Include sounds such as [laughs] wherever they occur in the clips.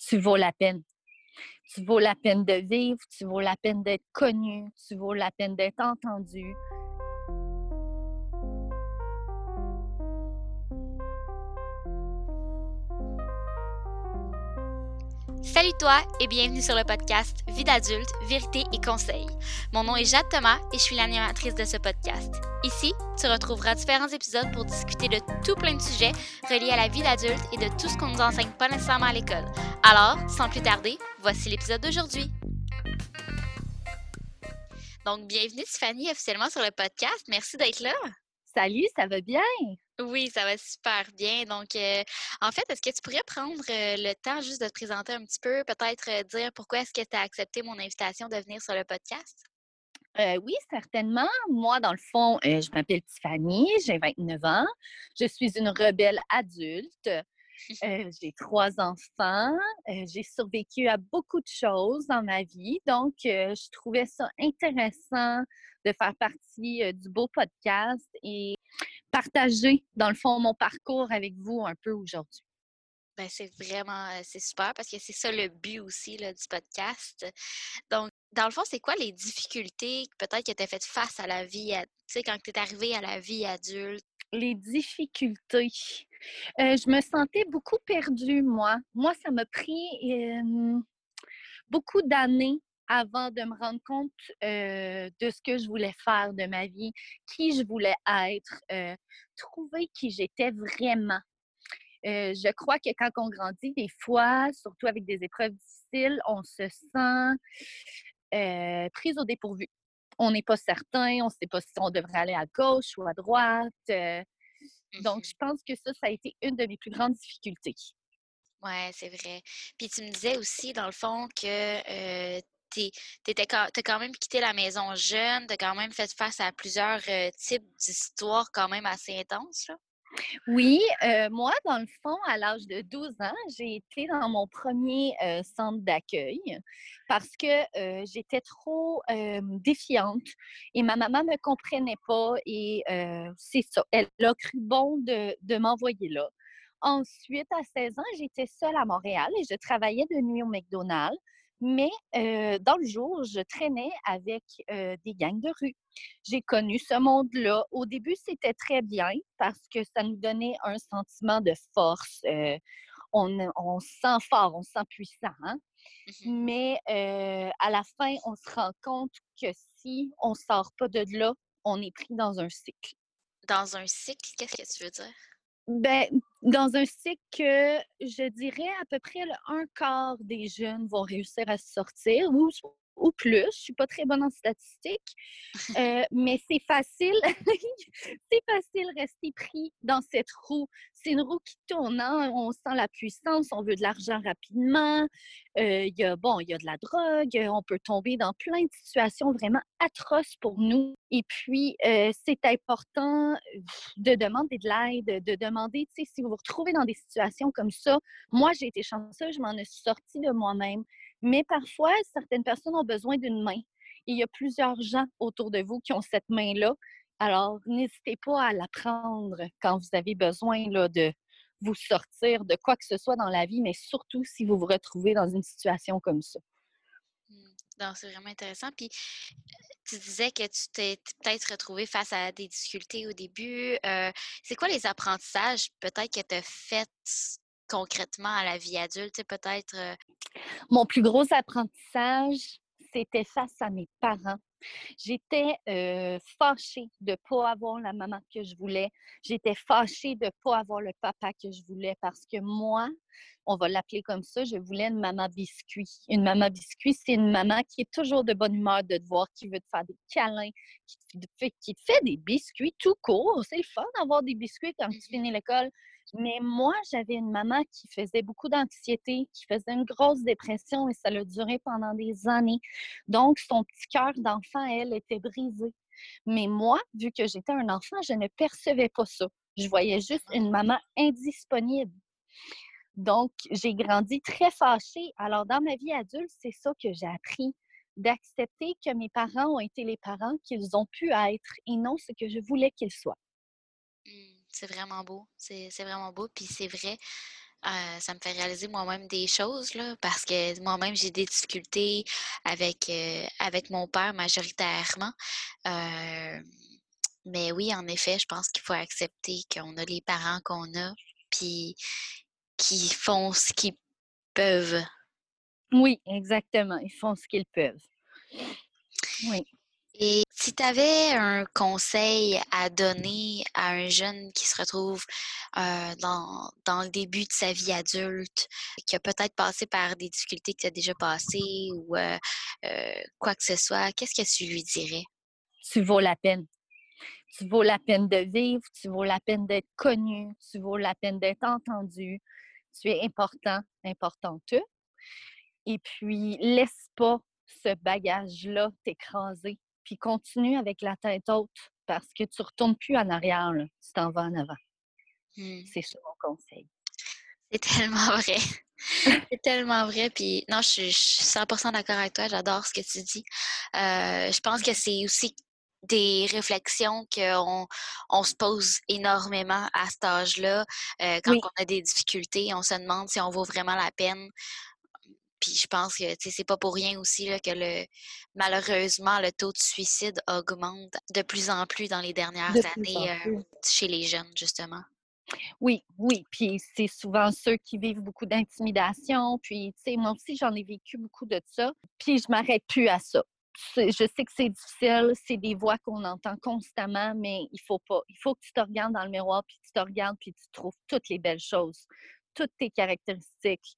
tu vaux la peine. Tu vaux la peine de vivre, tu vaux la peine d'être connu, tu vaux la peine d'être entendu. Salut toi et bienvenue sur le podcast Vie d'adulte, vérité et conseils. Mon nom est Jade Thomas et je suis l'animatrice de ce podcast. Ici, tu retrouveras différents épisodes pour discuter de tout plein de sujets reliés à la vie d'adulte et de tout ce qu'on nous enseigne pas nécessairement à l'école. Alors, sans plus tarder, voici l'épisode d'aujourd'hui. Donc, bienvenue Tiffany officiellement sur le podcast. Merci d'être là. Salut, ça va bien? Oui, ça va super bien. Donc, euh, en fait, est-ce que tu pourrais prendre euh, le temps juste de te présenter un petit peu, peut-être euh, dire pourquoi est-ce que tu as accepté mon invitation de venir sur le podcast? oui, certainement. Moi, dans le fond, je m'appelle Tiffany, j'ai 29 ans. Je suis une rebelle adulte. [laughs] j'ai trois enfants. j'ai survécu à beaucoup de choses dans ma vie. Donc, je trouvais ça intéressant de faire partie du beau podcast et partager, dans le fond, mon parcours avec vous un peu aujourd'hui. Ben, c'est vraiment, c'est super parce que c'est ça le but aussi là, du podcast. Donc, dans le fond, c'est quoi les difficultés peut-être que tu as fait face à la vie, tu sais, quand tu es arrivée à la vie adulte? Les difficultés. je me sentais beaucoup perdue, moi. Moi, ça m'a pris beaucoup d'années avant de me rendre compte de ce que je voulais faire de ma vie, qui je voulais être, trouver qui j'étais vraiment. je crois que quand on grandit, des fois, surtout avec des épreuves difficiles, on se sent prise au dépourvu. On n'est pas certain, on ne sait pas si on devrait aller à gauche ou à droite. donc, mmh je pense que ça, ça a été une de mes plus grandes difficultés. Oui, c'est vrai. Puis tu me disais aussi, dans le fond, que tu as quand même quitté la maison jeune, tu as quand même fait face à plusieurs euh, types d'histoires quand même assez intenses. Oui, euh, moi, dans le fond, à l'âge de 12 ans, j'ai été dans mon premier euh, centre d'accueil parce que j'étais trop défiante et ma maman ne me comprenait pas et c'est ça. Elle a cru bon de, de m'envoyer là. Ensuite, à 16 ans, j'étais seule à Montréal et je travaillais de nuit au McDonald's. Mais dans le jour, je traînais avec des gangs de rue. J'ai connu ce monde-là. Au début, c'était très bien parce que ça nous donnait un sentiment de force. on, se sent fort, on se sent puissant. Hein. Mmh Mais à la fin, on se rend compte que si on ne sort pas de là, on est pris dans un cycle. Dans un cycle, qu'est-ce que tu veux dire? Ben, dans un cycle que je dirais à peu près le un quart des jeunes vont réussir à se sortir ou ou plus. Je suis pas très bonne en statistiques, [laughs] euh, mais c'est facile. [laughs] c'est facile rester pris dans cette roue. C'est une roue qui tourne. Hein. On sent la puissance, on veut de l'argent rapidement. Euh, y a bon, il y a de la drogue. On peut tomber dans plein de situations vraiment atroces pour nous. Et puis, euh, c'est important de demander de l'aide, de demander, tu sais, si vous vous retrouvez dans des situations comme ça. Moi, j'ai été chanceuse, je m'en ai sortie de moi-même. Mais parfois, certaines personnes ont besoin d'une main. Il y a plusieurs gens autour de vous qui ont cette main-là. Alors, n'hésitez pas à la prendre quand vous avez besoin là, de vous sortir de quoi que ce soit dans la vie, mais surtout si vous vous retrouvez dans une situation comme ça. Mmh. c'est vraiment intéressant. Puis, tu disais que tu t'es peut-être retrouvé face à des difficultés au début. Euh, c'est quoi les apprentissages peut-être que tu as fait concrètement à la vie adulte, peut-être? Euh? Mon plus gros apprentissage, c'était face à mes parents. J'étais fâchée de ne pas avoir la maman que je voulais. J'étais fâchée de ne pas avoir le papa que je voulais parce que moi, on va l'appeler comme ça, je voulais une maman biscuit. Une maman biscuit, c'est une maman qui est toujours de bonne humeur de te voir, qui veut te faire des câlins, qui te fait, des biscuits tout court. C'est le fun d'avoir des biscuits quand tu finis l'école. Mais moi, j'avais une maman qui faisait beaucoup d'anxiété, qui faisait une grosse dépression et ça a duré pendant des années. Donc, son petit cœur d'enfant, elle, était brisé. Mais moi, vu que j'étais un enfant, je ne percevais pas ça. Je voyais juste une maman indisponible. Donc, j'ai grandi très fâchée. Alors, dans ma vie adulte, c'est ça que j'ai appris, d'accepter que mes parents ont été les parents qu'ils ont pu être et non ce que je voulais qu'ils soient. C'est vraiment beau. C'est vraiment beau. Puis c'est vrai. Euh, ça me fait réaliser moi-même des choses, là, parce que moi-même, j'ai des difficultés avec, euh, avec mon père majoritairement. Euh, mais oui, en effet, je pense qu'il faut accepter qu'on a les parents qu'on a, puis qui font ce qu'ils peuvent. Oui, exactement. Ils font ce qu'ils peuvent. Oui. Et si tu avais un conseil à donner à un jeune qui se retrouve dans, dans, le début de sa vie adulte, qui a peut-être passé par des difficultés que tu as déjà passées ou quoi que ce soit, qu'est-ce que tu lui dirais? Tu vaux la peine. Tu vaux la peine de vivre, tu vaux la peine d'être connu, tu vaux la peine d'être entendu. Tu es important, importante. Et puis, laisse pas ce bagage-là t'écraser puis continue avec la tête haute parce que tu ne retournes plus en arrière, tu t'en vas en avant. Mmh. C'est ça mon conseil. C'est tellement [laughs] vrai. C'est tellement vrai. Puis non, je suis, 100% d'accord avec toi. J'adore ce que tu dis. Euh, je pense que c'est aussi des réflexions qu'on on se pose énormément à cet âge-là. Euh, quand on a des difficultés, on se demande si on vaut vraiment la peine puis je pense que c'est pas pour rien aussi là, que le malheureusement le taux de suicide augmente de plus en plus dans les dernières années euh, chez les jeunes, justement. Oui, oui. Puis c'est souvent ceux qui vivent beaucoup d'intimidation. Puis, tu sais, moi aussi, j'en ai vécu beaucoup de ça. Puis je m'arrête plus à ça. Je sais que c'est difficile, c'est des voix qu'on entend constamment, mais il faut pas. Il faut que tu te regardes dans le miroir, puis tu te regardes, puis tu trouves toutes les belles choses, toutes tes caractéristiques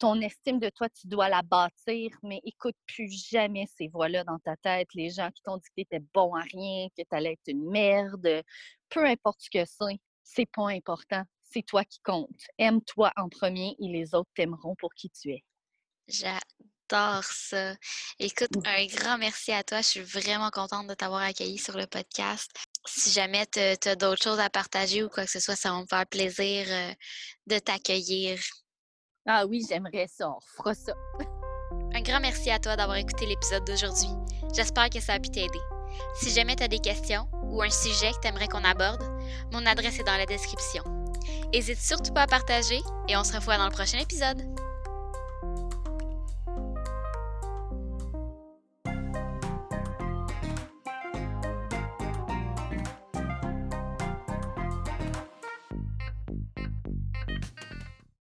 ton estime de toi, tu dois la bâtir, mais écoute plus jamais ces voix-là dans ta tête, les gens qui t'ont dit que tu étais bon à rien, que tu allais être une merde, peu importe ce que c'est, c'est pas important. C'est toi qui compte. Aime-toi en premier et les autres t'aimeront pour qui tu es. J'adore ça. Écoute, un grand merci à toi. Je suis vraiment contente de t'avoir accueilli sur le podcast. Si jamais tu as, d'autres choses à partager ou quoi que ce soit, ça va me faire plaisir euh, de t'accueillir ah oui, j'aimerais ça. On fera ça. Un grand merci à toi d'avoir écouté l'épisode d'aujourd'hui. J'espère que ça a pu t'aider. Si jamais tu as des questions ou un sujet que tu aimerais qu'on aborde, mon adresse est dans la description. N'hésite surtout pas à partager et on se revoit dans le prochain épisode.